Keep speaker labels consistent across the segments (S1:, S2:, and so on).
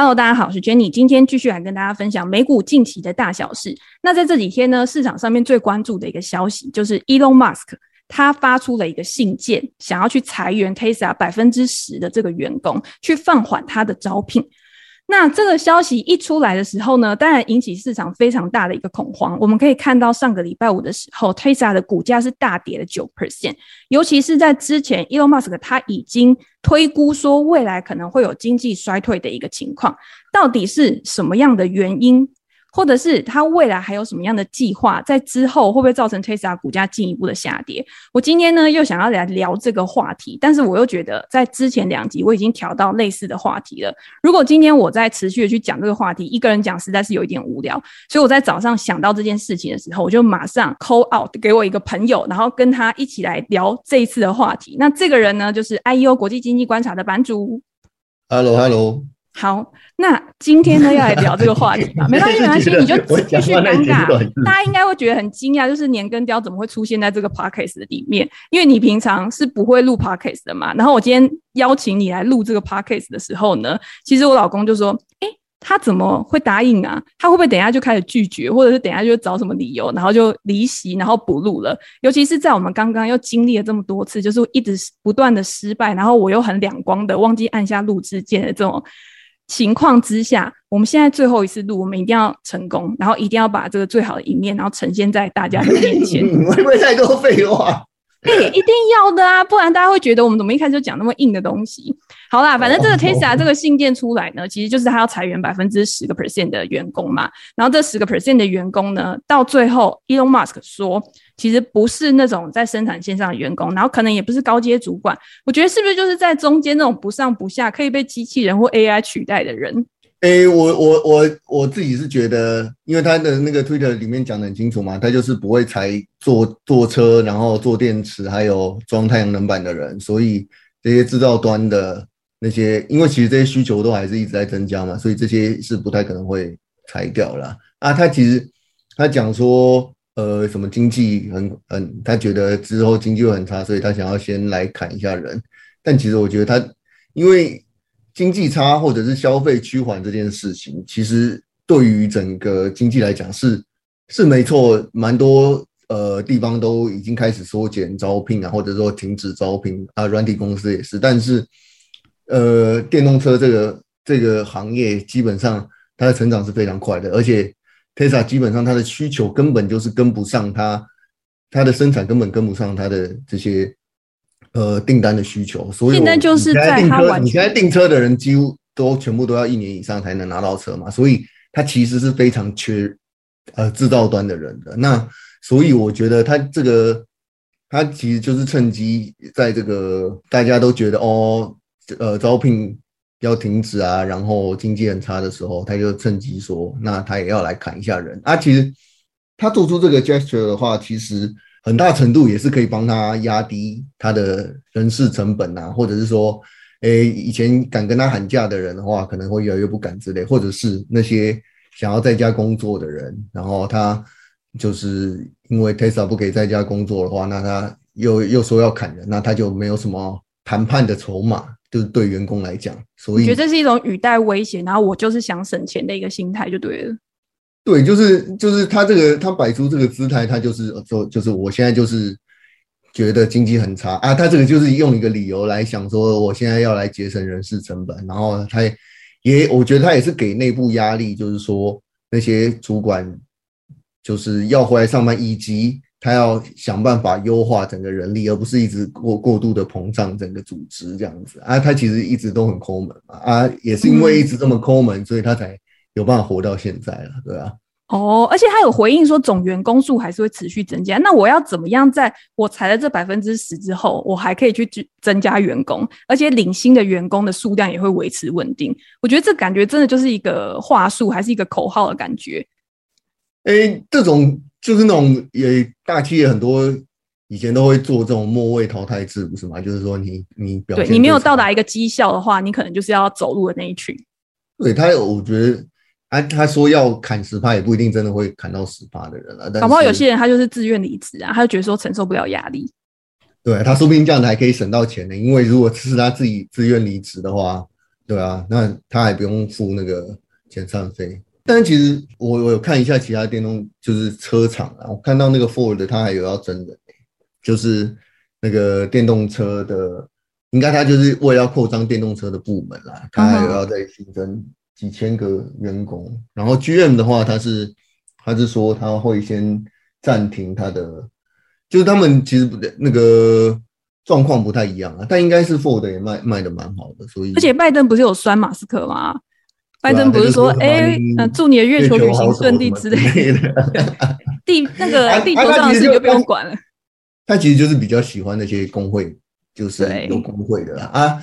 S1: Hello，大家好，我是 Jenny，今天继续来跟大家分享美股近期的大小事。那在这几天呢，市场上面最关注的一个消息就是 Elon Musk 他发出了一个信件，想要去裁员 Tesla 百分之十的这个员工，去放缓他的招聘。那这个消息一出来的时候呢，当然引起市场非常大的一个恐慌。我们可以看到上个礼拜五的时候，Tesla 的股价是大跌了九 percent，尤其是在之前，Elon Musk 他已经推估说未来可能会有经济衰退的一个情况，到底是什么样的原因？或者是他未来还有什么样的计划，在之后会不会造成 Tesla 股价进一步的下跌？我今天呢又想要来聊这个话题，但是我又觉得在之前两集我已经调到类似的话题了。如果今天我再持续的去讲这个话题，一个人讲实在是有一点无聊，所以我在早上想到这件事情的时候，我就马上 call out 给我一个朋友，然后跟他一起来聊这一次的话题。那这个人呢，就是 IEO 国际经济观察的版主。
S2: Hello，Hello。
S1: 好，那今天呢要来聊这个话题吧？没关系，没关系，你就继续尴尬。大家应该会觉得很惊讶，就是年羹雕怎么会出现在这个 podcast 里面？因为你平常是不会录 podcast 的嘛。然后我今天邀请你来录这个 podcast 的时候呢，其实我老公就说：“哎、欸，他怎么会答应啊？他会不会等一下就开始拒绝，或者是等一下就找什么理由，然后就离席，然后不录了？尤其是在我们刚刚又经历了这么多次，就是一直不断的失败，然后我又很两光的忘记按下录制键的这种。”情况之下，我们现在最后一次录，我们一定要成功，然后一定要把这个最好的一面，然后呈现在大家的面前。
S2: 会不会太多废话？
S1: 哎、欸，一定要的啊，不然大家会觉得我们怎么一开始就讲那么硬的东西。好啦，反正这个 Tesla 这个信件出来呢，其实就是他要裁员百分之十个 percent 的员工嘛。然后这十个 percent 的员工呢，到最后 Elon Musk 说，其实不是那种在生产线上的员工，然后可能也不是高阶主管。我觉得是不是就是在中间那种不上不下，可以被机器人或 AI 取代的人？
S2: 诶、我我我我自己是觉得，因为他的那个 Twitter 里面讲得很清楚嘛，他就是不会裁做做车，然后做电池，还有装太阳能板的人，所以这些制造端的那些，因为其实这些需求都还是一直在增加嘛，所以这些是不太可能会裁掉啦。啊。他其实他讲说，呃，什么经济很很，他觉得之后经济会很差，所以他想要先来砍一下人。但其实我觉得他因为。经济差或者是消费趋缓这件事情，其实对于整个经济来讲是是没错，蛮多呃地方都已经开始缩减招聘啊，或者说停止招聘啊，软体公司也是。但是呃，电动车这个这个行业基本上它的成长是非常快的，而且 Tesla 基本上它的需求根本就是跟不上它，它的生产根本跟不上它的这些。呃，订单的需求，所以现在
S1: 就是在订车，
S2: 你现在订车的人几乎都全部都要一年以上才能拿到车嘛，所以它其实是非常缺呃制造端的人的。那所以我觉得他这个他其实就是趁机在这个大家都觉得哦，呃招聘要停止啊，然后经济很差的时候，他就趁机说，那他也要来砍一下人啊。其实他做出这个 gesture 的话，其实。很大程度也是可以帮他压低他的人事成本啊，或者是说，诶，以前敢跟他喊价的人的话，可能会越来越不敢之类，或者是那些想要在家工作的人，然后他就是因为 Tesla 不可以在家工作的话，那他又又说要砍人，那他就没有什么谈判的筹码，就是对员工来讲，所以我
S1: 觉得这是一种语带威胁，然后我就是想省钱的一个心态就对了。
S2: 对，就是就是他这个他摆出这个姿态，他就是说，就是我现在就是觉得经济很差啊，他这个就是用一个理由来想说，我现在要来节省人事成本，然后他也我觉得他也是给内部压力，就是说那些主管就是要回来上班，以及他要想办法优化整个人力，而不是一直过过度的膨胀整个组织这样子啊，他其实一直都很抠门嘛啊，也是因为一直这么抠门，所以他才。有办法活到现在了，对啊。
S1: 哦，而且他有回应说，总员工数还是会持续增加。那我要怎么样，在我裁了这百分之十之后，我还可以去增加员工，而且领薪的员工的数量也会维持稳定？我觉得这感觉真的就是一个话术，还是一个口号的感觉。
S2: 诶、欸，这种就是那种也大企业很多以前都会做这种末位淘汰制，不是吗？就是说你你表现对
S1: 你没有到达一个绩效的话，你可能就是要走路的那一群。
S2: 对他，我觉得。啊，他说要砍十趴，也不一定真的会砍到十趴的人了。
S1: 搞不好有些人他就是自愿离职啊，他就觉得说承受不了压力。
S2: 对，他说不定这样子还可以省到钱呢，因为如果是他自己自愿离职的话，对啊，那他还不用付那个遣散费。但其实我我有看一下其他电动就是车厂啊，我看到那个 Ford 他还有要征人，就是那个电动车的，应该他就是为了要扩张电动车的部门啦，他还有要再新增几千个员工。然后 GM 的话，他是他是说他会先暂停他的，就是他们其实不那个状况不太一样啊，但应该是 Ford 也卖卖的蛮好的，所以
S1: 而且拜登不是有酸马斯克吗？拜登不是说，哎、欸，嗯，祝你的月球旅行顺利之类的。地那个地球上的事就不用管了。
S2: 他其实就是比较喜欢那些工会，就是有工会的啦。啊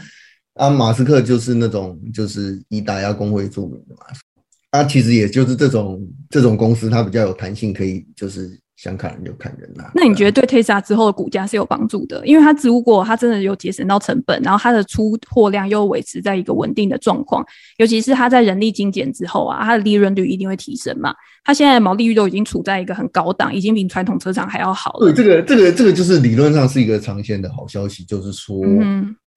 S2: 啊，马斯克就是那种就是以打压工会著名的嘛。啊，其实也就是这种这种公司，它比较有弹性，可以就是。想砍人就砍人啦、啊。
S1: 那你觉得对 Tesla 之后的股价是有帮助的？因为它如果它真的有节省到成本，然后它的出货量又维持在一个稳定的状况，尤其是它在人力精简之后啊，它的利润率一定会提升嘛。它现在的毛利率都已经处在一个很高档，已经比传统车厂还要好了。
S2: 对，这个这个这个就是理论上是一个长线的好消息，就是说，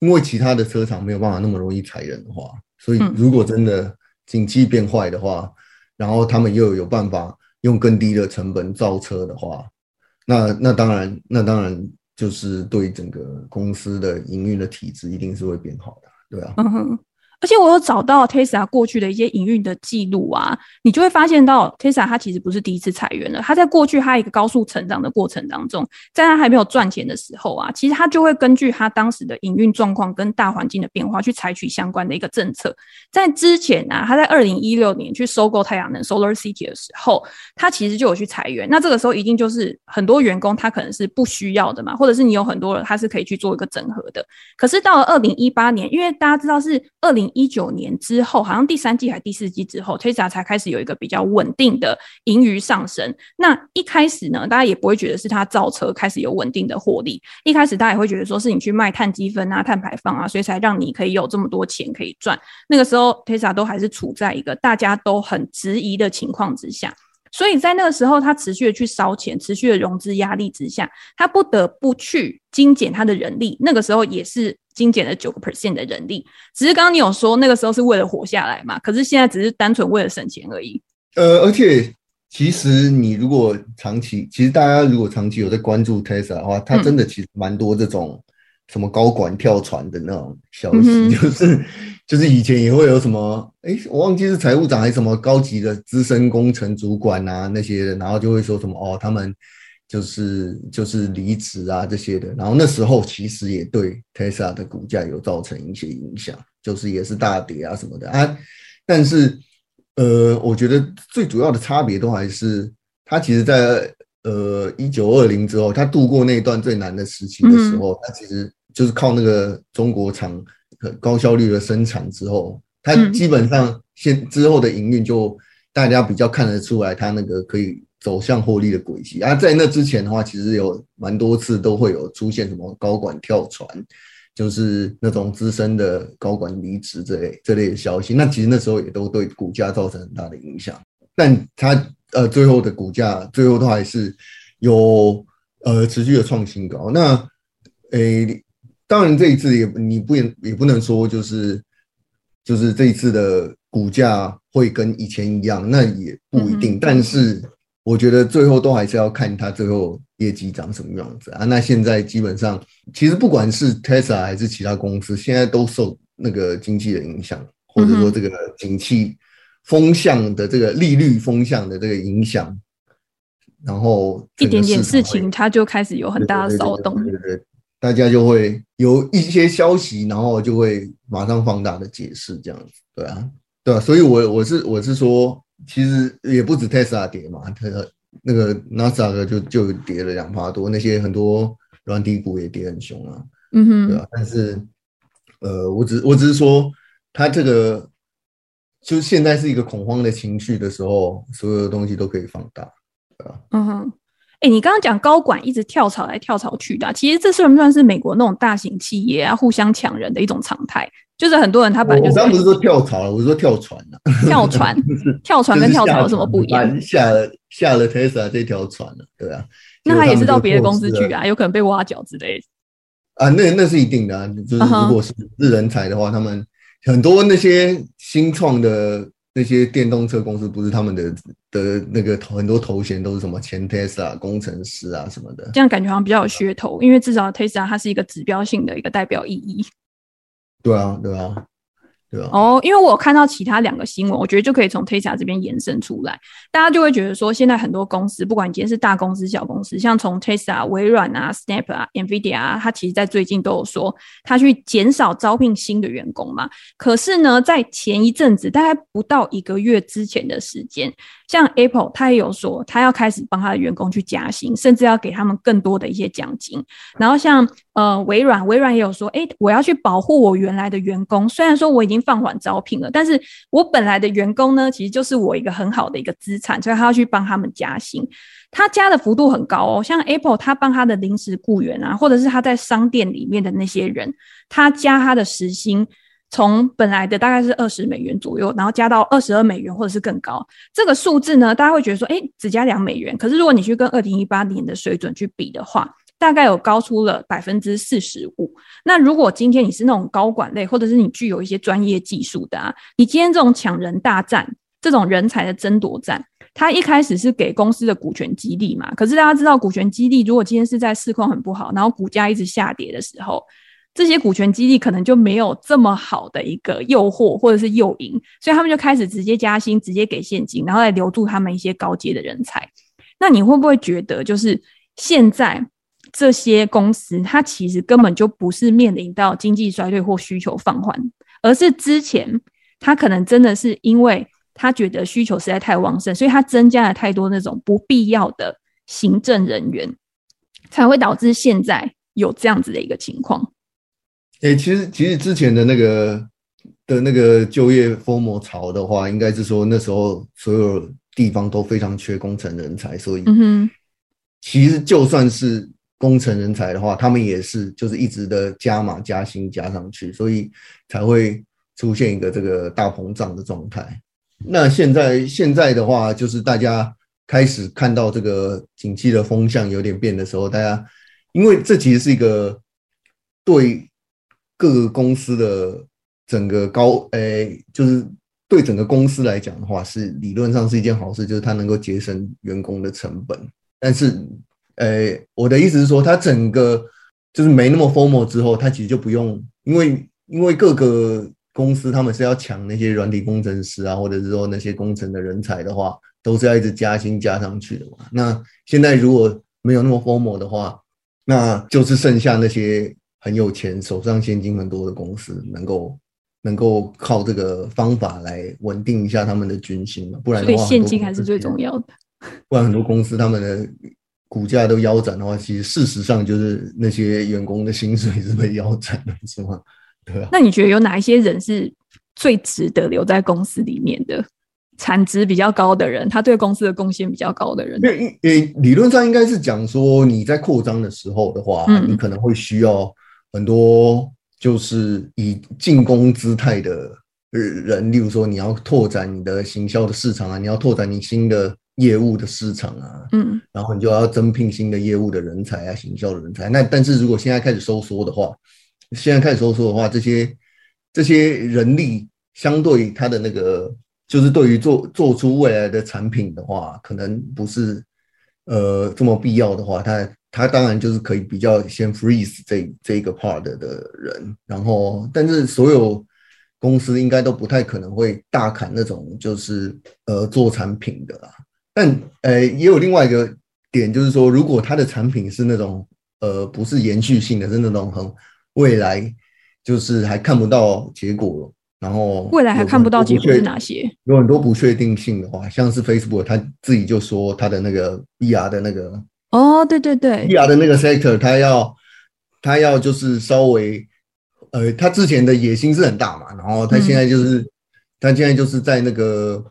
S2: 因为其他的车厂没有办法那么容易裁人的话，所以如果真的景气变坏的话，然后他们又有办法。用更低的成本造车的话，那那当然，那当然就是对整个公司的营运的体制一定是会变好的，对啊。嗯哼。
S1: 而且我有找到 Tesla 过去的一些营运的记录啊，你就会发现到 Tesla 它其实不是第一次裁员了。它在过去它一个高速成长的过程当中，在它还没有赚钱的时候啊，其实它就会根据它当时的营运状况跟大环境的变化去采取相关的一个政策。在之前啊，它在二零一六年去收购太阳能 Solar City 的时候，它其实就有去裁员。那这个时候一定就是很多员工他可能是不需要的嘛，或者是你有很多人他是可以去做一个整合的。可是到了二零一八年，因为大家知道是二零一九年之后，好像第三季还第四季之后，Tesla 才开始有一个比较稳定的盈余上升。那一开始呢，大家也不会觉得是他造车开始有稳定的获利。一开始大家也会觉得说是你去卖碳积分啊、碳排放啊，所以才让你可以有这么多钱可以赚。那个时候，Tesla 都还是处在一个大家都很质疑的情况之下。所以在那个时候，他持续的去烧钱，持续的融资压力之下，他不得不去精简他的人力。那个时候也是精简了九个 percent 的人力。只是刚刚你有说那个时候是为了活下来嘛？可是现在只是单纯为了省钱而已。
S2: 呃，而且其实你如果长期，其实大家如果长期有在关注 Tesla 的话，它真的其实蛮多这种什么高管跳船的那种消息，嗯、就是。就是以前也会有什么，哎、欸，我忘记是财务长还是什么高级的资深工程主管啊那些的，然后就会说什么哦，他们就是就是离职啊这些的，然后那时候其实也对 Tesla 的股价有造成一些影响，就是也是大跌啊什么的啊，但是呃，我觉得最主要的差别都还是，它其实在呃一九二零之后，它度过那一段最难的时期的时候，他其实就是靠那个中国厂。高效率的生产之后，它基本上现之后的营运就大家比较看得出来，它那个可以走向获利的轨迹。啊，在那之前的话，其实有蛮多次都会有出现什么高管跳船，就是那种资深的高管离职这类这类的消息。那其实那时候也都对股价造成很大的影响，但它呃最后的股价最后都还是有呃持续的创新高。那诶。欸当然，这一次也你不也也不能说就是就是这一次的股价会跟以前一样，那也不一定。但是我觉得最后都还是要看它最后业绩长什么样子啊。那现在基本上，其实不管是 Tesla 还是其他公司，现在都受那个经济的影响，或者说这个景气风向的这个利率风向的这个影响，然后
S1: 一点点事情它就开始有很大的
S2: 骚动。对对。大家就会有一些消息，然后就会马上放大的解释这样子，对啊，对啊，所以我我是我是说，其实也不止 Tesla 跌嘛，它那个 Nasdaq 就就跌了两趴多，那些很多软底股也跌很凶啊，嗯哼，对啊，但是呃，我只我只是说，它这个就现在是一个恐慌的情绪的时候，所有的东西都可以放大，对啊，嗯哼。
S1: 哎、欸，你刚刚讲高管一直跳槽来跳槽去的、啊，其实这算不算是美国那种大型企业啊互相抢人的一种常态？就是很多人他本来就是
S2: 我刚不是说跳槽了，我是说跳船了、啊。
S1: 跳船，跳船跟跳槽有什么不一样？
S2: 下了下了 Tesla 这条船了，对啊。
S1: 那他也是到别的公司去啊，有可能被挖角之类的。
S2: 啊，那那是一定的啊，就是如果是是人才的话，他们很多那些新创的那些电动车公司，不是他们的的那个很多头衔都是什么前 Tesla 工程师啊什么的，
S1: 这样感觉好像比较有噱头，因为至少 Tesla 它是一个指标性的一个代表意义。
S2: 对啊，对啊。对啊、
S1: 哦，因为我看到其他两个新闻，我觉得就可以从 Tesla 这边延伸出来，大家就会觉得说，现在很多公司，不管你今天是大公司、小公司，像从 Tesla、微软啊、Snap 啊、NVIDIA 啊，它其实在最近都有说，它去减少招聘新的员工嘛。可是呢，在前一阵子，大概不到一个月之前的时间。像 Apple，他也有说，他要开始帮他的员工去加薪，甚至要给他们更多的一些奖金。然后像呃微软，微软也有说，诶、欸，我要去保护我原来的员工。虽然说我已经放缓招聘了，但是我本来的员工呢，其实就是我一个很好的一个资产，所以他要去帮他们加薪。他加的幅度很高哦，像 Apple，他帮他的临时雇员啊，或者是他在商店里面的那些人，他加他的时薪。从本来的大概是二十美元左右，然后加到二十二美元或者是更高，这个数字呢，大家会觉得说，哎，只加两美元。可是如果你去跟二零一八年的水准去比的话，大概有高出了百分之四十五。那如果今天你是那种高管类，或者是你具有一些专业技术的啊，你今天这种抢人大战，这种人才的争夺战，它一开始是给公司的股权激励嘛。可是大家知道，股权激励如果今天是在市况很不好，然后股价一直下跌的时候。这些股权激励可能就没有这么好的一个诱惑或者是诱因，所以他们就开始直接加薪，直接给现金，然后来留住他们一些高阶的人才。那你会不会觉得，就是现在这些公司，它其实根本就不是面临到经济衰退或需求放缓，而是之前它可能真的是因为他觉得需求实在太旺盛，所以他增加了太多那种不必要的行政人员，才会导致现在有这样子的一个情况。
S2: 诶、欸，其实其实之前的那个的那个就业疯魔潮的话，应该是说那时候所有地方都非常缺工程人才，所以，其实就算是工程人才的话，他们也是就是一直的加码加薪加上去，所以才会出现一个这个大膨胀的状态。那现在现在的话，就是大家开始看到这个景气的风向有点变的时候，大家因为这其实是一个对。各个公司的整个高，诶、就是对整个公司来讲的话，是理论上是一件好事，就是它能够节省员工的成本。但是，诶、我的意思是说，它整个就是没那么 formal 之后，它其实就不用，因为因为各个公司他们是要抢那些软体工程师啊，或者是说那些工程的人才的话，都是要一直加薪加上去的嘛。那现在如果没有那么 formal 的话，那就是剩下那些。很有钱，手上现金很多的公司，能够能够靠这个方法来稳定一下他们的军心嘛？不然的话，
S1: 所以现金还是最重要的。
S2: 不然很多公司他们的股价都腰斩的话，其实事实上就是那些员工的薪水是被腰斩的，是吗？对啊。
S1: 那你觉得有哪一些人是最值得留在公司里面的？产值比较高的人，他对公司的贡献比较高的人。
S2: 因为理论上应该是讲说，你在扩张的时候的话，嗯、你可能会需要。很多就是以进攻姿态的人，例如说你要拓展你的行销的市场啊，你要拓展你新的业务的市场啊，嗯，然后你就要增聘新的业务的人才啊，行销的人才。那但是如果现在开始收缩的话，现在开始收缩的话，这些这些人力相对他的那个，就是对于做做出未来的产品的话，可能不是呃这么必要的话，他。他当然就是可以比较先 freeze 这这一个 part 的人，然后但是所有公司应该都不太可能会大砍那种就是呃做产品的啦。但呃也有另外一个点，就是说如果他的产品是那种呃不是延续性的，是那种很未来就是还看不到结果，然后
S1: 未来还看不到结果是哪些？
S2: 有很多不确定性的话，像是 Facebook 他自己就说他的那个 VR 的那个。
S1: 哦，oh, 对对。对
S2: ，VR 的那个 sector，他要他要就是稍微，呃，他之前的野心是很大嘛，然后他现在就是、嗯、他现在就是在那个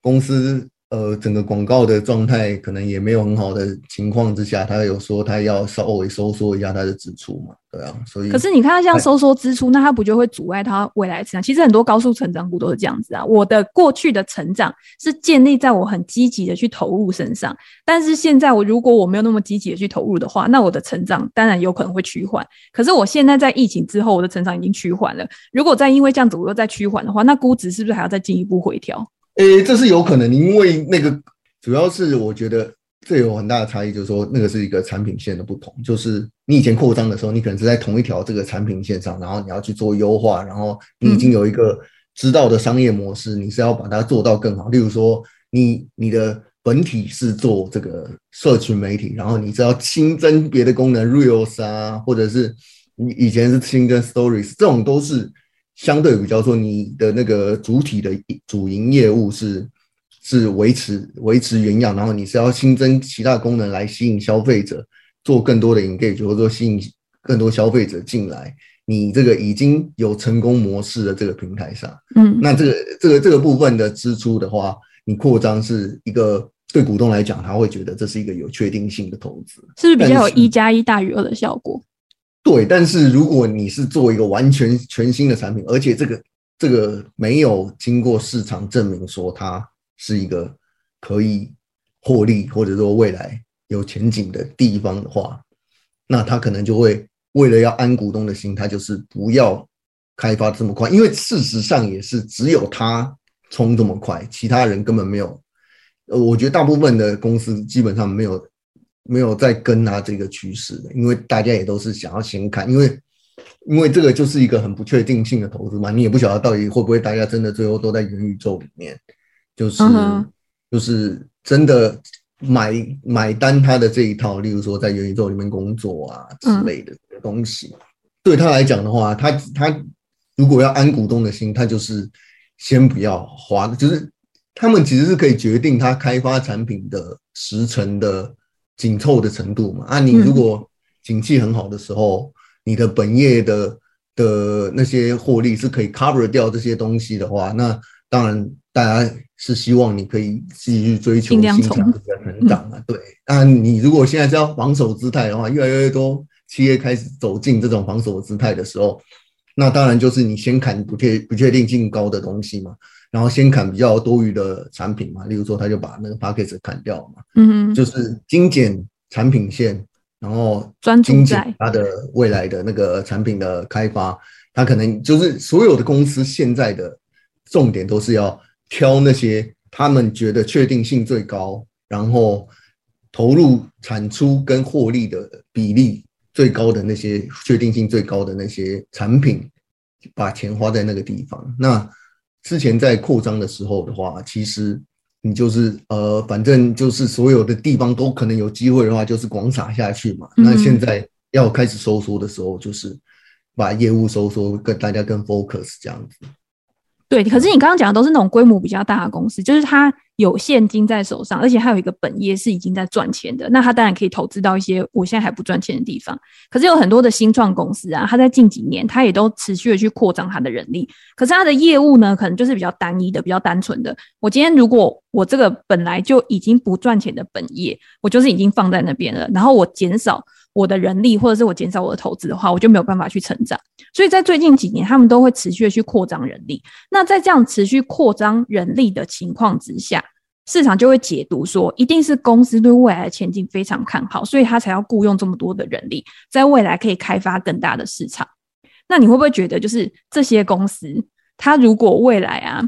S2: 公司呃，整个广告的状态可能也没有很好的情况之下，他有说他要稍微收缩一下他的支出嘛，对啊，所以
S1: 可是你看他这样收缩支出，那他不就会阻碍他未来成长？其实很多高速成长股都是这样子啊。我的过去的成长是建立在我很积极的去投入身上，但是现在我如果我没有那么积极的去投入的话，那我的成长当然有可能会趋缓。可是我现在在疫情之后，我的成长已经趋缓了。如果再因为这样子我又再趋缓的话，那估值是不是还要再进一步回调？
S2: 诶、欸，这是有可能，因为那个主要是我觉得这有很大的差异，就是说那个是一个产品线的不同。就是你以前扩张的时候，你可能是在同一条这个产品线上，然后你要去做优化，然后你已经有一个知道的商业模式，你是要把它做到更好。例如说，你你的本体是做这个社群媒体，然后你只要新增别的功能，Reels 啊，或者是你以前是新增 Stories，这种都是。相对比较说，你的那个主体的主营业务是是维持维持原样，然后你是要新增其他功能来吸引消费者，做更多的 engage，或者说吸引更多消费者进来，你这个已经有成功模式的这个平台上，嗯，那这个这个这个部分的支出的话，你扩张是一个对股东来讲，他会觉得这是一个有确定性的投资，
S1: 是不是比较有一加一大于二的效果？
S2: 对，但是如果你是做一个完全全新的产品，而且这个这个没有经过市场证明说它是一个可以获利或者说未来有前景的地方的话，那他可能就会为了要安股东的心，他就是不要开发这么快，因为事实上也是只有他冲这么快，其他人根本没有。呃，我觉得大部分的公司基本上没有。没有在跟他这个趋势的，因为大家也都是想要先看，因为因为这个就是一个很不确定性的投资嘛，你也不晓得到底会不会大家真的最后都在元宇宙里面，就是、uh-huh. 就是真的买买单他的这一套，例如说在元宇宙里面工作啊之类的东西，uh-huh. 对他来讲的话，他他如果要安股东的心，他就是先不要花，就是他们其实是可以决定他开发产品的时程的。紧凑的程度嘛，啊，你如果景气很好的时候，嗯、你的本业的的那些获利是可以 cover 掉这些东西的话，那当然大家是希望你可以继续追求新强的成长啊。对，那你如果现在是要防守姿态的话，越来越多企业开始走进这种防守姿态的时候，那当然就是你先砍不确不确定性高的东西嘛。然后先砍比较多余的产品嘛，例如说他就把那个 package 砍掉嘛，嗯，就是精简产品线，然后精简它的未来的那个产品的开发，他可能就是所有的公司现在的重点都是要挑那些他们觉得确定性最高，然后投入产出跟获利的比例最高的那些确定性最高的那些产品，把钱花在那个地方，那。之前在扩张的时候的话，其实你就是呃，反正就是所有的地方都可能有机会的话，就是广撒下去嘛。那现在要开始收缩的时候，就是把业务收缩，跟大家更 focus 这样子。
S1: 对，可是你刚刚讲的都是那种规模比较大的公司，就是它有现金在手上，而且还有一个本业是已经在赚钱的，那它当然可以投资到一些我现在还不赚钱的地方。可是有很多的新创公司啊，它在近几年它也都持续的去扩张它的人力，可是它的业务呢，可能就是比较单一的、比较单纯的。我今天如果我这个本来就已经不赚钱的本业，我就是已经放在那边了，然后我减少。我的人力或者是我减少我的投资的话，我就没有办法去成长。所以在最近几年，他们都会持续的去扩张人力。那在这样持续扩张人力的情况之下，市场就会解读说，一定是公司对未来的前景非常看好，所以他才要雇佣这么多的人力，在未来可以开发更大的市场。那你会不会觉得，就是这些公司，它如果未来啊？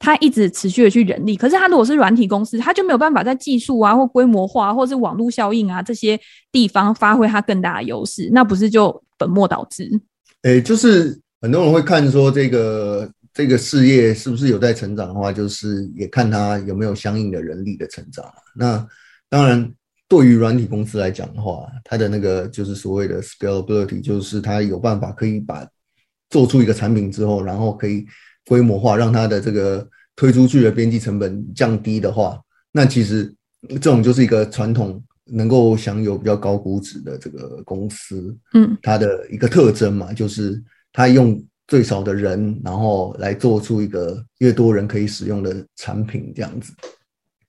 S1: 他一直持续的去人力，可是他如果是软体公司，他就没有办法在技术啊或规模化或是网络效应啊这些地方发挥他更大的优势，那不是就本末倒置？
S2: 诶、就是很多人会看说这个这个事业是不是有在成长的话，就是也看他有没有相应的人力的成长。那当然，对于软体公司来讲的话，它的那个就是所谓的 scalability，就是它有办法可以把做出一个产品之后，然后可以。规模化，让它的这个推出去的边际成本降低的话，那其实这种就是一个传统能够享有比较高估值的这个公司，嗯，它的一个特征嘛，就是它用最少的人，然后来做出一个越多人可以使用的产品这样子。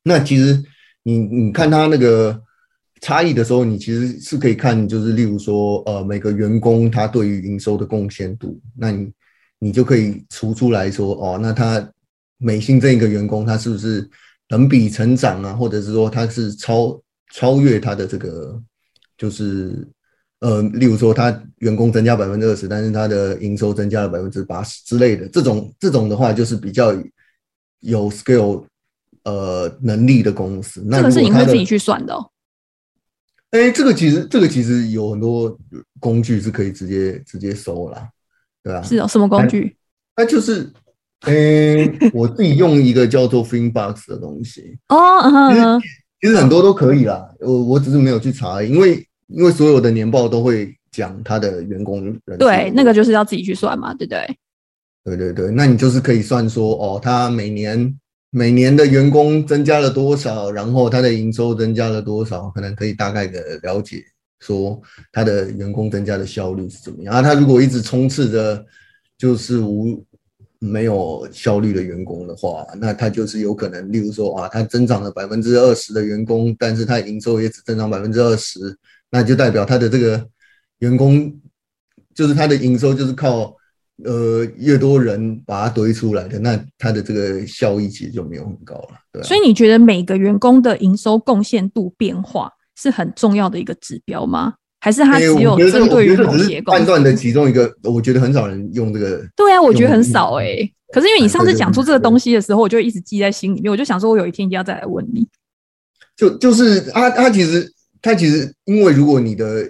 S2: 那其实你你看它那个差异的时候，你其实是可以看，就是例如说，呃，每个员工他对于营收的贡献度，那你你就可以除出来说，哦，那他每新增一个员工，他是不是等比成长啊，或者是说他是超超越他的这个，就是呃，例如说他员工增加百分之二十，但是他的营收增加了百分之八十之类的，这种这种的话，就是比较有 scale。呃，能力的公司，那
S1: 这个是你会自己去算的哦。
S2: 哎、欸，这个其实这个其实有很多工具是可以直接直接搜啦，对啊，
S1: 是哦，什么工具？
S2: 那就是，哎、欸，我自己用一个叫做 Finbox 的东西
S1: 哦，嗯嗯，
S2: 其实很多都可以啦。我我只是没有去查，因为因为所有的年报都会讲他的员工人，
S1: 对，那个就是要自己去算嘛，对不对？
S2: 对对对，那你就是可以算说，哦，他每年。每年的员工增加了多少，然后他的营收增加了多少，可能可以大概的了解说他的员工增加的效率是怎么样。啊，他如果一直充斥着就是无没有效率的员工的话，那他就是有可能，例如说啊，他增长了百分之二十的员工，但是他营收也只增长百分之二十，那就代表他的这个员工就是他的营收就是靠。呃，越多人把它堆出来的，那它的这个效益其实就没有很高了，对。
S1: 所以你觉得每个员工的营收贡献度变化是很重要的一个指标吗？还是它只有针对于某些？
S2: 判断的其中一个，我觉得很少人用这个。
S1: 对啊，我觉得很少哎、欸。可是因为你上次讲出这个东西的时候，我就一直记在心里面，我就想说，我有一天一定要再来问你。
S2: 就就是他他其实他其实，因为如果你的。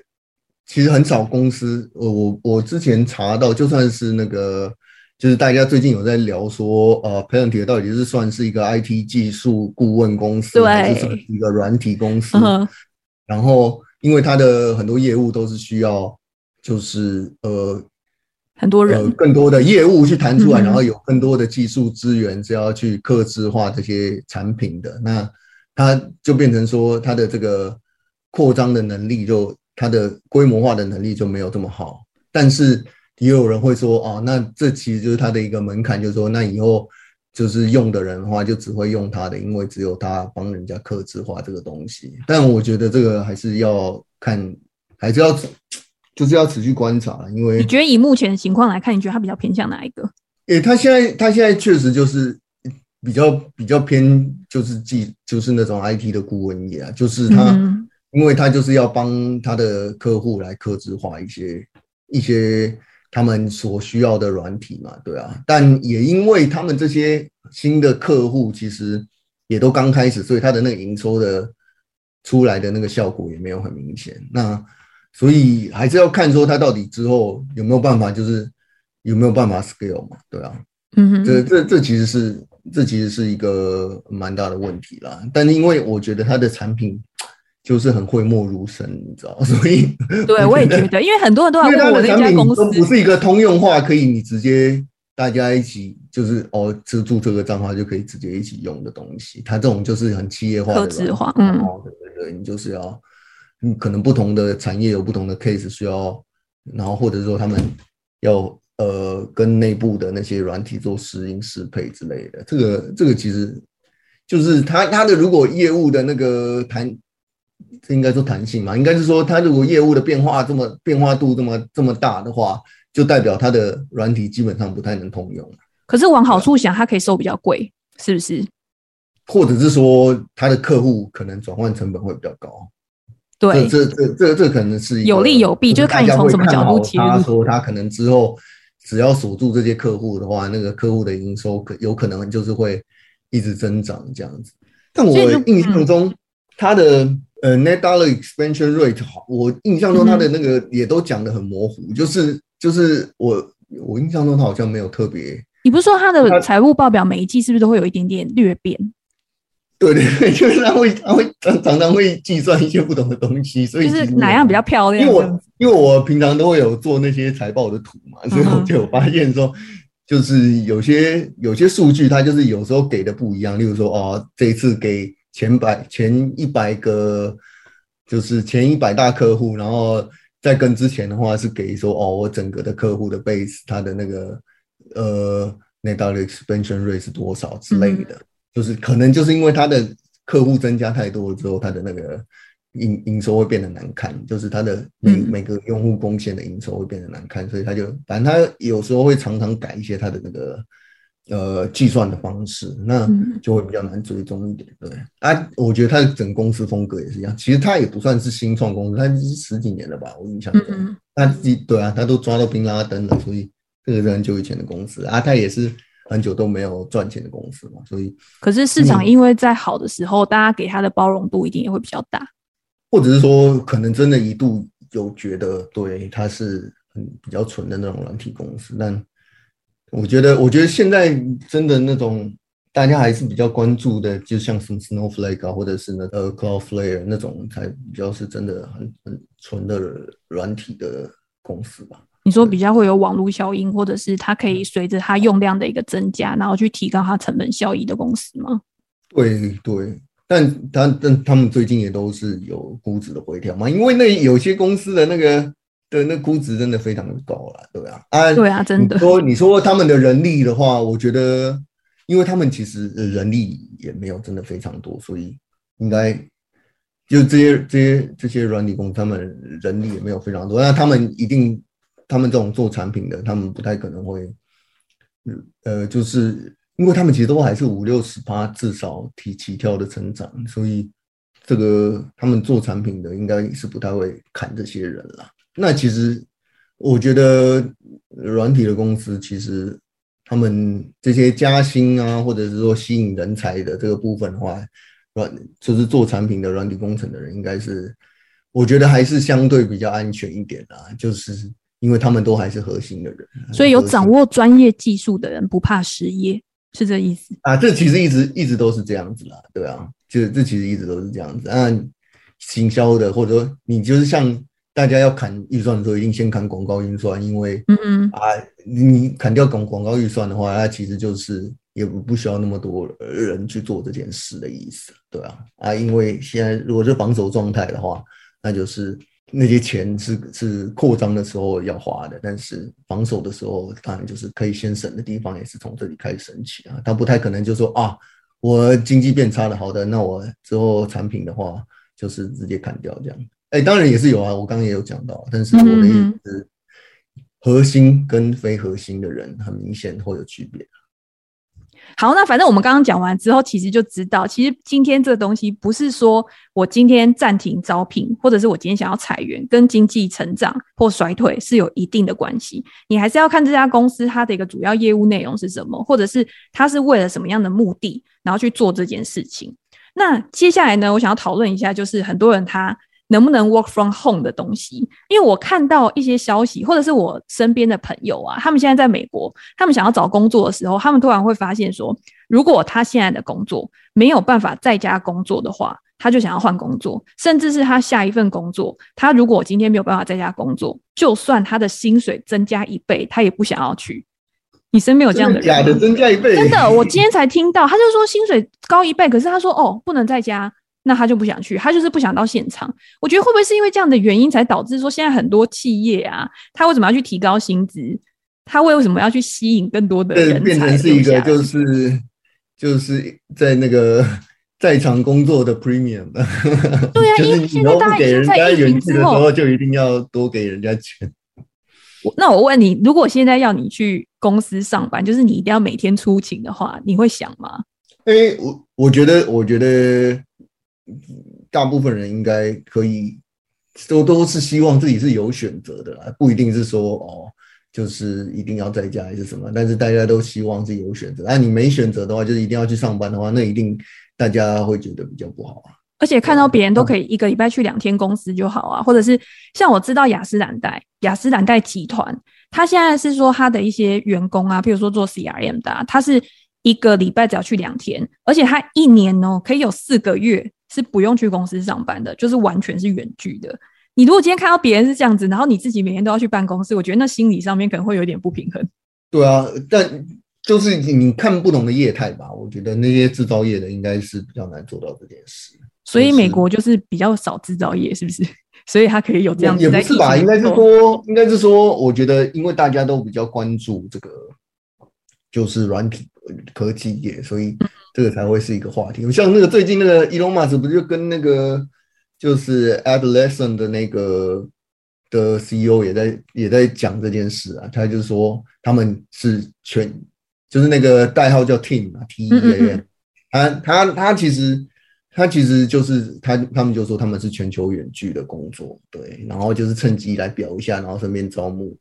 S2: 其实很少公司，我我我之前查到，就算是那个，就是大家最近有在聊说，呃，Palantir 到底是算是一个 IT 技术顾问公司，还是算是一个软体公司？然后，因为它的很多业务都是需要，就是呃，
S1: 很多人、呃、
S2: 更多的业务去谈出来，然后有更多的技术资源是要去客制化这些产品的，那它就变成说，它的这个扩张的能力就。它的规模化的能力就没有这么好，但是也有人会说，哦，那这其实就是它的一个门槛，就是说，那以后就是用的人的话，就只会用他的，因为只有他帮人家客制化这个东西。但我觉得这个还是要看，还是要就是要持续观察，因为
S1: 你觉得以目前的情况来看，你觉得他比较偏向哪一个？
S2: 诶，他现在他现在确实就是比较比较偏，就是技就是那种 IT 的顾问业啊，就是他。嗯因为他就是要帮他的客户来客制化一些一些他们所需要的软体嘛，对啊。但也因为他们这些新的客户其实也都刚开始，所以他的那个营收的出来的那个效果也没有很明显。那所以还是要看说他到底之后有没有办法，就是有没有办法 scale 嘛，对啊。嗯哼，这这这其实是这其实是一个蛮大的问题啦。但是因为我觉得他的产品。就是很讳莫如深，你知道，所以
S1: 对，我也觉得，因为很多人都在问我那家公司，
S2: 不是一个通用化，可以你直接大家一起就是哦，资助这个账号就可以直接一起用的东西。它这种就是很企业化的，
S1: 客制化，嗯，
S2: 对对对，你就是要，嗯，可能不同的产业有不同的 case 需要，然后或者说他们要呃跟内部的那些软体做适应适配之类的。这个这个其实就是他他的如果业务的那个谈。这应该说弹性嘛，应该是说，它如果业务的变化这么变化度这么这么大的话，就代表它的软体基本上不太能通用。
S1: 可是往好处想，它可以收比较贵，是不是？
S2: 或者是说，它的客户可能转换成本会比较高。
S1: 对，
S2: 这这这这可能是
S1: 有利有弊，就是看你从什么角度切入。
S2: 他说，他可能之后只要锁住这些客户的话，那个客户的营收可有可能就是会一直增长这样子。但我印象中，他的。呃，net dollar expansion rate 好，我印象中他的那个也都讲的很模糊，嗯、就是就是我我印象中他好像没有特别。
S1: 你不是说他的财务报表每一季是不是都会有一点点略变？
S2: 对对对，就是他会他会常常常会计算一些不同的东西，所以
S1: 就是哪样比较漂亮？
S2: 因为我因为我平常都会有做那些财报的图嘛，所以我就有发现说，就是有些有些数据它就是有时候给的不一样，例如说哦，这一次给。前百前一百个就是前一百大客户，然后再跟之前的话是给说哦，我整个的客户的 base，它的那个呃，net dollar expansion rate 是多少之类的，嗯、就是可能就是因为它的客户增加太多了之后，它的那个营营收会变得难看，就是它的每每个用户贡献的营收会变得难看，所以他就反正他有时候会常常改一些他的那个。呃，计算的方式，那就会比较难追踪一点。对啊，我觉得他的整公司风格也是一样。其实他也不算是新创公司，他是十几年了吧，我印象中。他自己对啊，他都抓到宾拉登了，所以这个是很久以前的公司啊。他也是很久都没有赚钱的公司嘛，所以。
S1: 可是市场因为在好的时候，大家给他的包容度一定也会比较大。
S2: 或者是说，可能真的一度有觉得，对，他是很比较纯的那种软体公司，但。我觉得，我觉得现在真的那种大家还是比较关注的，就像什么 Snowflake 啊，或者是那个 Cloudflare 那种，才比较是真的很很纯的软体的公司吧。
S1: 你说比较会有网络效应，或者是它可以随着它用量的一个增加，然后去提高它成本效益的公司吗？
S2: 对对，但但但他们最近也都是有估值的回调嘛，因为那有些公司的那个。对，那估值真的非常的高了，对啊，啊，
S1: 对啊，真的。
S2: 你说你说他们的人力的话，我觉得，因为他们其实人力也没有真的非常多，所以应该就这些这些这些软体工，他们人力也没有非常多。那他们一定，他们这种做产品的，他们不太可能会，呃，就是因为他们其实都还是五六十趴至少提起跳的成长，所以这个他们做产品的应该是不太会砍这些人了。那其实，我觉得软体的公司其实他们这些加薪啊，或者是说吸引人才的这个部分的话，软就是做产品的软体工程的人，应该是我觉得还是相对比较安全一点啦。就是因为他们都还是核心的人，
S1: 所以有掌握专业技术的人不怕失业，是这意思
S2: 啊？这其实一直一直都是这样子啦，对啊，就这其实一直都是这样子。啊，行销的或者说你就是像。大家要砍预算的时候，一定先砍广告预算，因为，嗯嗯啊，你砍掉广广告预算的话，那其实就是也不不需要那么多人去做这件事的意思，对啊，啊，因为现在如果是防守状态的话，那就是那些钱是是扩张的时候要花的，但是防守的时候，当然就是可以先省的地方，也是从这里开始省起啊。他不太可能就说啊，我经济变差了，好的，那我之后产品的话就是直接砍掉这样。哎、欸，当然也是有啊，我刚刚也有讲到，但是我的意思是，核心跟非核心的人很明显会有区别。
S1: 好，那反正我们刚刚讲完之后，其实就知道，其实今天这个东西不是说我今天暂停招聘，或者是我今天想要裁员，跟经济成长或衰退是有一定的关系。你还是要看这家公司它的一个主要业务内容是什么，或者是它是为了什么样的目的，然后去做这件事情。那接下来呢，我想要讨论一下，就是很多人他。能不能 work from home 的东西？因为我看到一些消息，或者是我身边的朋友啊，他们现在在美国，他们想要找工作的时候，他们突然会发现说，如果他现在的工作没有办法在家工作的话，他就想要换工作，甚至是他下一份工作，他如果今天没有办法在家工作，就算他的薪水增加一倍，他也不想要去。你身边有这样的人？
S2: 假的增加一倍？
S1: 真的，我今天才听到，他就说薪水高一倍，可是他说哦，不能在家。那他就不想去，他就是不想到现场。我觉得会不会是因为这样的原因，才导致说现在很多企业啊，他为什么要去提高薪资？他为什么要去吸引更多的人才？
S2: 变成是一个就是就是在那个在场工作的 premium。
S1: 对啊，因为现在大家给人家远距的时候，
S2: 就一定要多给人家钱。
S1: 那我问你，如果现在要你去公司上班，就是你一定要每天出勤的话，你会想吗？
S2: 哎、欸，我我觉得，我觉得。大部分人应该可以，都都是希望自己是有选择的啦，不一定是说哦，就是一定要在家还是什么，但是大家都希望是有选择。那你没选择的话，就是一定要去上班的话，那一定大家会觉得比较不好啊。
S1: 而且看到别人都可以一个礼拜去两天公司就好啊，或者是像我知道雅诗兰黛，雅诗兰黛集团，他现在是说他的一些员工啊，譬如说做 CRM 的啊，他是一个礼拜只要去两天，而且他一年哦可以有四个月。是不用去公司上班的，就是完全是远距的。你如果今天看到别人是这样子，然后你自己每天都要去办公室，我觉得那心理上面可能会有点不平衡。
S2: 对啊，但就是你看不同的业态吧。我觉得那些制造业的应该是比较难做到这件事。
S1: 所以美国就是比较少制造业，是不是？所以它可以有这样子。
S2: 也不是吧？应该是说，应该是说，我觉得因为大家都比较关注这个就是软体科技业，所以这个才会是一个话题。像那个最近那个 Elon Musk 不就跟那个就是 Atlassian 的那个的 CEO 也在也在讲这件事啊，他就是说他们是全就是那个代号叫 Team 啊，T E A M，他他他其实。他其实就是他，他们就说他们是全球远距的工作，对，然后就是趁机来表一下，然后顺便招募。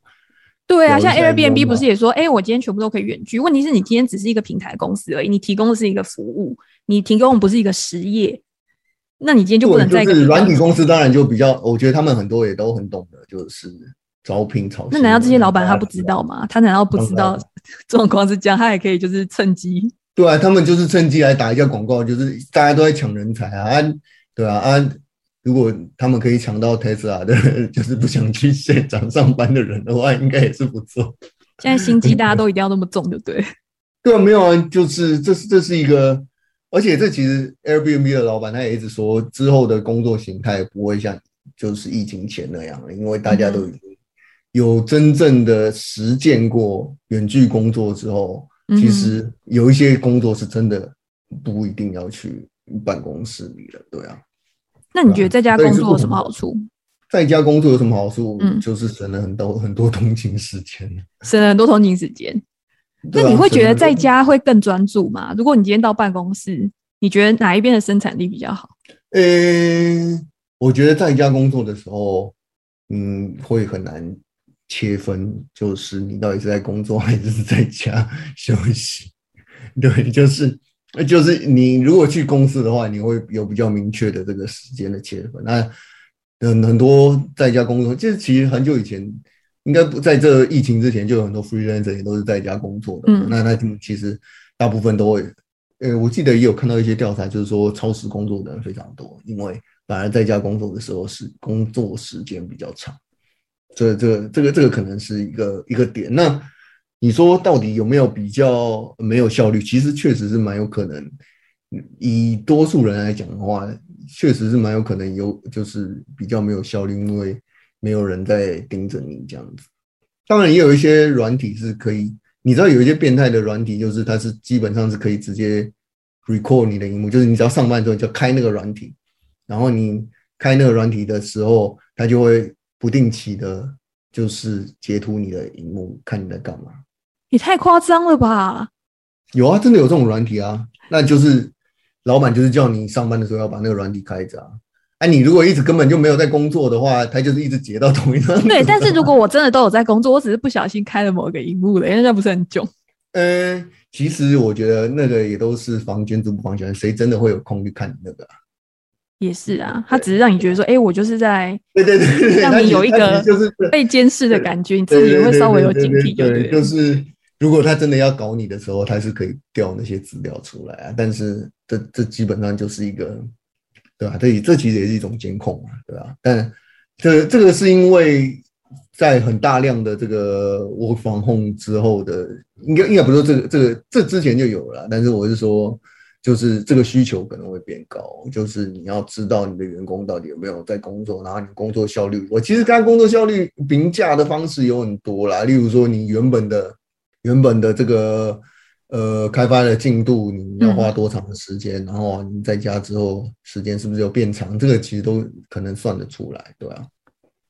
S1: 对啊，像 Airbnb 不是也说，哎、欸，我今天全部都可以远距。问题是你今天只是一个平台公司而已，你提供的是一个服务，你提供的不是一个实业，那你今天就不能在一个
S2: 软体公司，当然就比较，我觉得他们很多也都很懂得，就是招聘潮。
S1: 那难道这些老板他不知道吗？他难道不知道状况是这样？他也可以就是趁机。
S2: 对啊，他们就是趁机来打一下广告，就是大家都在抢人才啊，对啊啊！如果他们可以抢到 Tesla 的，就是不想去现场上班的人的话，应该也是不错。
S1: 现在心机大家都一定要那么重，对不对？
S2: 对啊，没有啊，就是这是这是一个，而且这其实 Airbnb 的老板他也一直说，之后的工作形态不会像就是疫情前那样了，因为大家都已经有真正的实践过远距工作之后。其实有一些工作是真的不一定要去办公室里了，对啊。
S1: 那你觉得在家工作有什么好处？
S2: 在家工作有什么好处？嗯，就是省了很多很多通勤时间，
S1: 省了很多通勤时间。那你会觉得在家会更专注吗？如果你今天到办公室，你觉得哪一边的生产力比较好？
S2: 呃，我觉得在家工作的时候，嗯，会很难。切分就是你到底是在工作还是在家 休息？对，就是就是你如果去公司的话，你会有比较明确的这个时间的切分。那很很多在家工作，就是其实很久以前，应该不在这疫情之前，就有很多 freelancer 也都是在家工作的。嗯，那那其实大部分都会，呃，我记得也有看到一些调查，就是说超时工作的人非常多，因为反而在家工作的时候是工作时间比较长。这这个这个这个可能是一个一个点。那你说到底有没有比较没有效率？其实确实是蛮有可能。以多数人来讲的话，确实是蛮有可能有就是比较没有效率，因为没有人在盯着你这样子。当然也有一些软体是可以，你知道有一些变态的软体，就是它是基本上是可以直接 record 你的荧幕，就是你只要上班之后就开那个软体，然后你开那个软体的时候，它就会。不定期的，就是截图你的荧幕，看你在干嘛。
S1: 也太夸张了吧？
S2: 有啊，真的有这种软体啊。那就是老板就是叫你上班的时候要把那个软体开着啊。哎、啊，你如果一直根本就没有在工作的话，它就是一直截到同一张。
S1: 对，但是如果我真的都有在工作，我只是不小心开了某一个荧幕了，因为那不是很囧。
S2: 嗯，其实我觉得那个也都是防君子不防小人，谁真的会有空去看你那个啊？
S1: 也是啊，他只是让你觉得说，哎、欸，我就是在
S2: 对对对，
S1: 让你有一个就是被监视的感觉，你自己也会稍微有警惕，对，
S2: 就是如果他真的要搞你的时候，他是可以调那些资料出来啊。但是这这基本上就是一个，对吧？这这其实也是一种监控嘛，对吧？但这这个是因为在很大量的这个我防控之后的，应该应该不是这个这个这之前就有了，但是我是说。就是这个需求可能会变高，就是你要知道你的员工到底有没有在工作，然后你工作效率。我其实看工作效率评价的方式有很多啦，例如说你原本的原本的这个呃开发的进度，你要花多长的时间，嗯、然后你在家之后时间是不是有变长，这个其实都可能算得出来，对啊。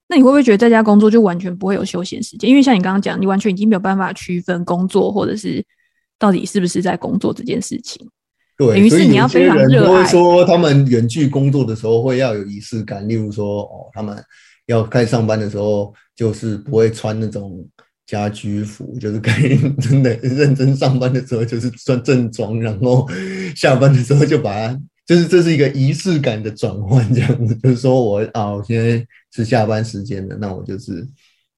S1: 那你会不会觉得在家工作就完全不会有休闲时间？因为像你刚刚讲，你完全已经没有办法区分工作或者是到底是不是在工作这件事情。
S2: 对，所以有些人都会说，他们远距工作的时候会要有仪式感，例如说，哦，他们要开上班的时候，就是不会穿那种家居服，就是该真的认真上班的时候，就是穿正装，然后 下班的时候就把它，就是这是一个仪式感的转换，这样子，就是说我啊，我现在是下班时间了，那我就是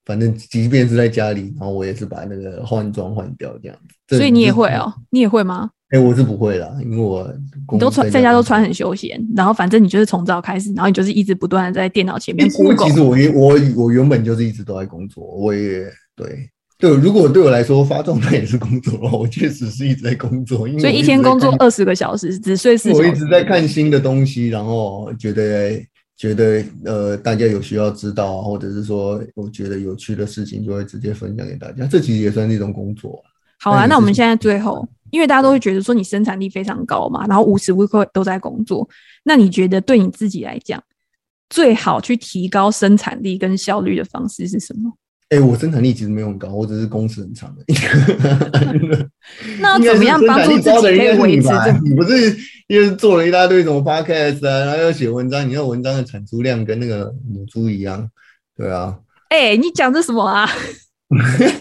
S2: 反正即便是在家里，然后我也是把那个换装换掉这样子。
S1: 所以你也会哦，你也会吗？
S2: 哎、欸，我是不会啦，因为我
S1: 你都穿在家都穿很休闲，然后反正你就是从早开始，然后你就是一直不断的在电脑前面。
S2: 其实我原我我原本就是一直都在工作，我也对对，如果对我来说发状态也是工作的话，我确实是一直在工作。因为
S1: 所以一天工作二十个小时，只睡四。
S2: 我一直在看新的东西，然后觉得觉得呃大家有需要知道，或者是说我觉得有趣的事情，就会直接分享给大家。这其实也算是一种工作。
S1: 好啊，那我们现在最后，因为大家都会觉得说你生产力非常高嘛，然后无时无刻都在工作，那你觉得对你自己来讲，最好去提高生产力跟效率的方式是什么？
S2: 哎、欸，我生产力其实没有很高，我只是工时很长的。
S1: 那要怎么样帮助自己可以维持这？
S2: 你不是因为做了一大堆什么 podcast 啊，然后又写文章，你那文章的产出量跟那个母猪一样，对啊。
S1: 哎、欸，你讲的什么啊？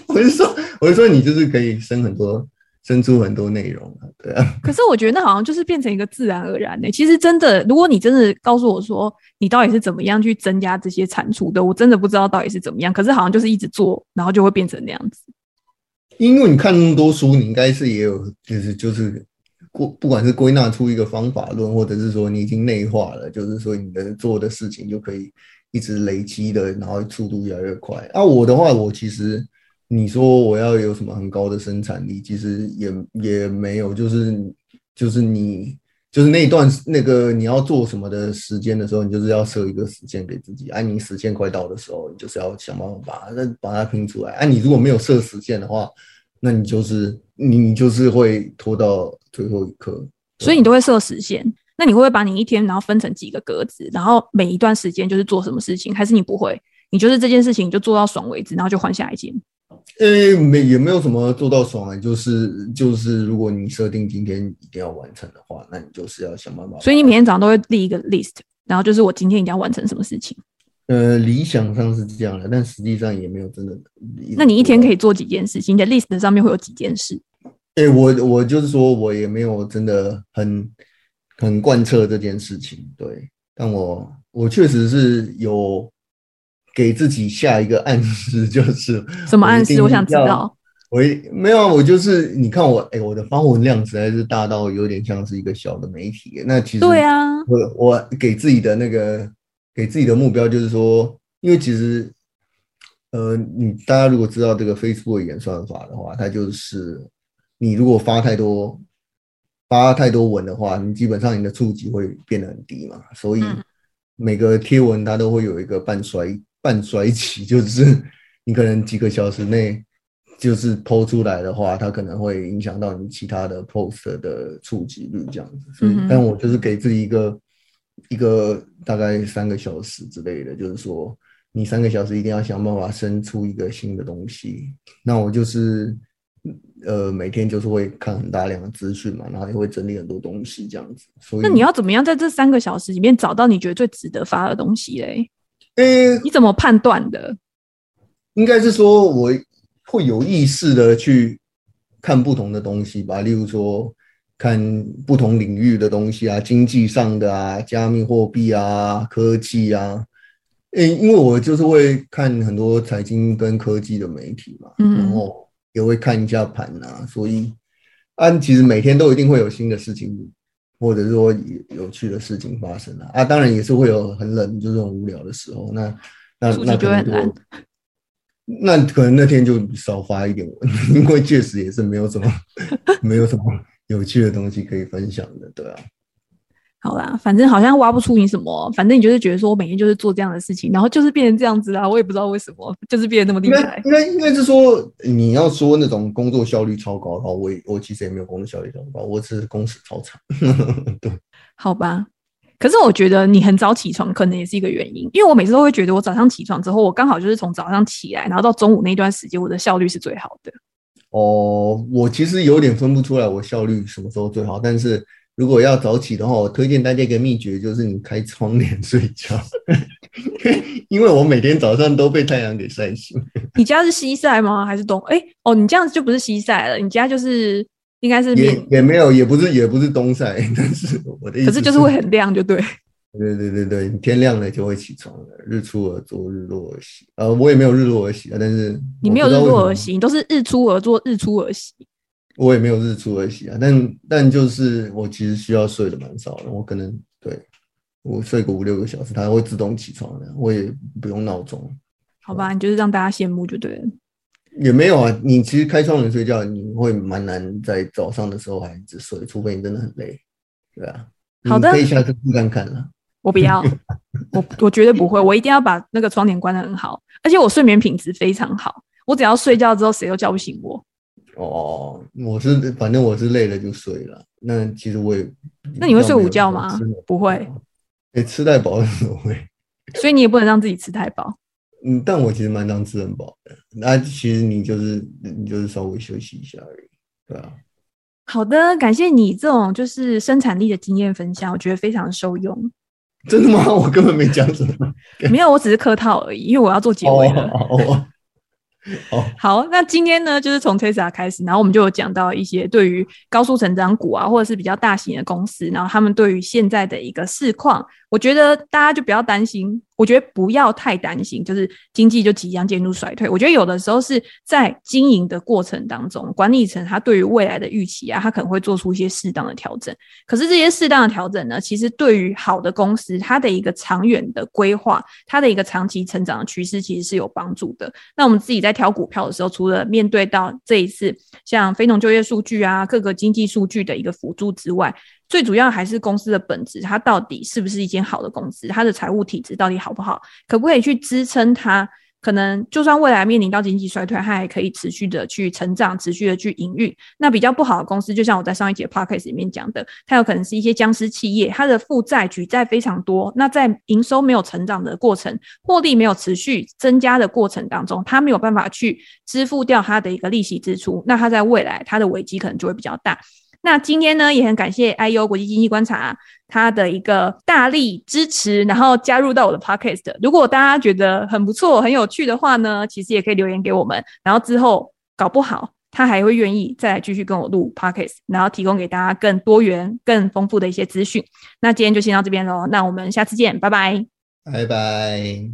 S2: 我是说，我是说，你就是可以生很多。生出很多内容啊，对啊。
S1: 可是我觉得那好像就是变成一个自然而然的、欸。其实真的，如果你真的告诉我说你到底是怎么样去增加这些产出的，我真的不知道到底是怎么样。可是好像就是一直做，然后就会变成那样子。
S2: 因为你看那么多书，你应该是也有，就是就是过，不管是归纳出一个方法论，或者是说你已经内化了，就是说你的做的事情就可以一直累积的，然后速度越来越快。啊，我的话，我其实。你说我要有什么很高的生产力，其实也也没有，就是就是你就是那一段那个你要做什么的时间的时候，你就是要设一个时间给自己。哎、啊，你时间快到的时候，你就是要想办法把它把它拼出来。哎、啊，你如果没有设时间的话，那你就是你你就是会拖到最后一刻。
S1: 所以你都会设时限。那你会不会把你一天然后分成几个格子，然后每一段时间就是做什么事情？还是你不会？你就是这件事情就做到爽为止，然后就换下一件。
S2: 呃、欸，没也没有什么做到爽啊，就是就是，如果你设定今天一定要完成的话，那你就是要想办法。
S1: 所以你每天早上都会立一个 list，然后就是我今天一定要完成什么事情。
S2: 呃，理想上是这样的，但实际上也没有真的。
S1: 那你一天可以做几件事情？你的 list 上面会有几件事？
S2: 哎、欸，我我就是说我也没有真的很很贯彻这件事情，对，但我我确实是有。给自己下一个暗示，就是
S1: 什么暗示？我想知道。
S2: 我没有，我就是你看我，哎、欸，我的发文量实在是大到有点像是一个小的媒体。那其实
S1: 对啊，
S2: 我我给自己的那个给自己的目标就是说，因为其实呃，你大家如果知道这个 Facebook 的演算法的话，它就是你如果发太多发太多文的话，你基本上你的触及会变得很低嘛，所以每个贴文它都会有一个半衰。半衰期，就是你可能几个小时内就是 PO 出来的话，它可能会影响到你其他的 post 的触及率这样子。所以，但我就是给自己一个一个大概三个小时之类的，就是说你三个小时一定要想办法生出一个新的东西。那我就是呃每天就是会看很大量的资讯嘛，然后也会整理很多东西这样子。所以，
S1: 那你要怎么样在这三个小时里面找到你觉得最值得发的东西嘞？
S2: 诶、欸，
S1: 你怎么判断的？
S2: 应该是说我会有意识的去看不同的东西吧，例如说看不同领域的东西啊，经济上的啊，加密货币啊，科技啊。诶、欸，因为我就是会看很多财经跟科技的媒体嘛，嗯，然后也会看一下盘啊，所以按其实每天都一定会有新的事情。或者说有趣的事情发生了啊，当然也是会有很冷，就是很无聊的时候。那那那可能就 那可能那天就少发一点文，因为确实也是没有什么 没有什么有趣的东西可以分享的，对啊。
S1: 好啦，反正好像挖不出你什么，反正你就是觉得说我每天就是做这样的事情，然后就是变成这样子啊。我也不知道为什么，就是变得那么厉害。
S2: 应该应该是说，你要说那种工作效率超高的话，我我其实也没有工作效率超高，我只是工时超长。对，
S1: 好吧。可是我觉得你很早起床，可能也是一个原因，因为我每次都会觉得我早上起床之后，我刚好就是从早上起来，然后到中午那段时间，我的效率是最好的。
S2: 哦，我其实有点分不出来我效率什么时候最好，但是。如果要早起的话，我推荐大家一个秘诀，就是你开窗帘睡觉，因为我每天早上都被太阳给晒醒。
S1: 你家是西晒吗？还是东？哎、欸，哦，你这样子就不是西晒了，你家就是应该是
S2: 也也没有，也不是也不是东晒，但是我的意思，
S1: 可是就是会很亮，就对。
S2: 对对对对，天亮了就会起床了，日出而作，日落而息。呃，我也没有日落而息啊，但是
S1: 你没有日落而息，你都是日出而作，日出而息。
S2: 我也没有日出而息啊，但但就是我其实需要睡的蛮少的，我可能对我睡个五六个小时，它会自动起床的，我也不用闹钟。
S1: 好吧，你就是让大家羡慕就对了。
S2: 也没有啊，你其实开窗帘睡觉，你会蛮难在早上的时候还一直睡，除非你真的很累。对啊，
S1: 好的，
S2: 可以下次试看看了。
S1: 我不要，我我绝对不会，我一定要把那个窗帘关得很好，而且我睡眠品质非常好，我只要睡觉之后谁都叫不醒我。
S2: 哦，我是反正我是累了就睡了。那其实我也，
S1: 那你会睡午觉吗？不会。
S2: 哎、欸，吃太饱的时候会。
S1: 所以你也不能让自己吃太饱。
S2: 嗯，但我其实蛮常吃很饱的。那其实你就是你就是稍微休息一下而已，对啊。
S1: 好的，感谢你这种就是生产力的经验分享，我觉得非常受用。
S2: 真的吗？我根本没讲什么。
S1: 没有，我只是客套而已，因为我要做结尾了。
S2: 哦哦哦
S1: 好，那今天呢，就是从 Tesla 开始，然后我们就有讲到一些对于高速成长股啊，或者是比较大型的公司，然后他们对于现在的一个市况，我觉得大家就不要担心。我觉得不要太担心，就是经济就即将进入衰退。我觉得有的时候是在经营的过程当中，管理层他对于未来的预期啊，他可能会做出一些适当的调整。可是这些适当的调整呢，其实对于好的公司，它的一个长远的规划，它的一个长期成长的趋势，其实是有帮助的。那我们自己在挑股票的时候，除了面对到这一次像非农就业数据啊，各个经济数据的一个辅助之外，最主要还是公司的本质，它到底是不是一间好的公司？它的财务体质到底好不好？可不可以去支撑它？可能就算未来面临到经济衰退，它还可以持续的去成长，持续的去营运。那比较不好的公司，就像我在上一节 p o c a s t 里面讲的，它有可能是一些僵尸企业，它的负债举债非常多。那在营收没有成长的过程，获利没有持续增加的过程当中，它没有办法去支付掉它的一个利息支出。那它在未来，它的危机可能就会比较大。那今天呢，也很感谢 IEO 国际经济观察他的一个大力支持，然后加入到我的 podcast。如果大家觉得很不错、很有趣的话呢，其实也可以留言给我们。然后之后搞不好他还会愿意再来继续跟我录 podcast，然后提供给大家更多元、更丰富的一些资讯。那今天就先到这边喽，那我们下次见，拜拜，
S2: 拜拜。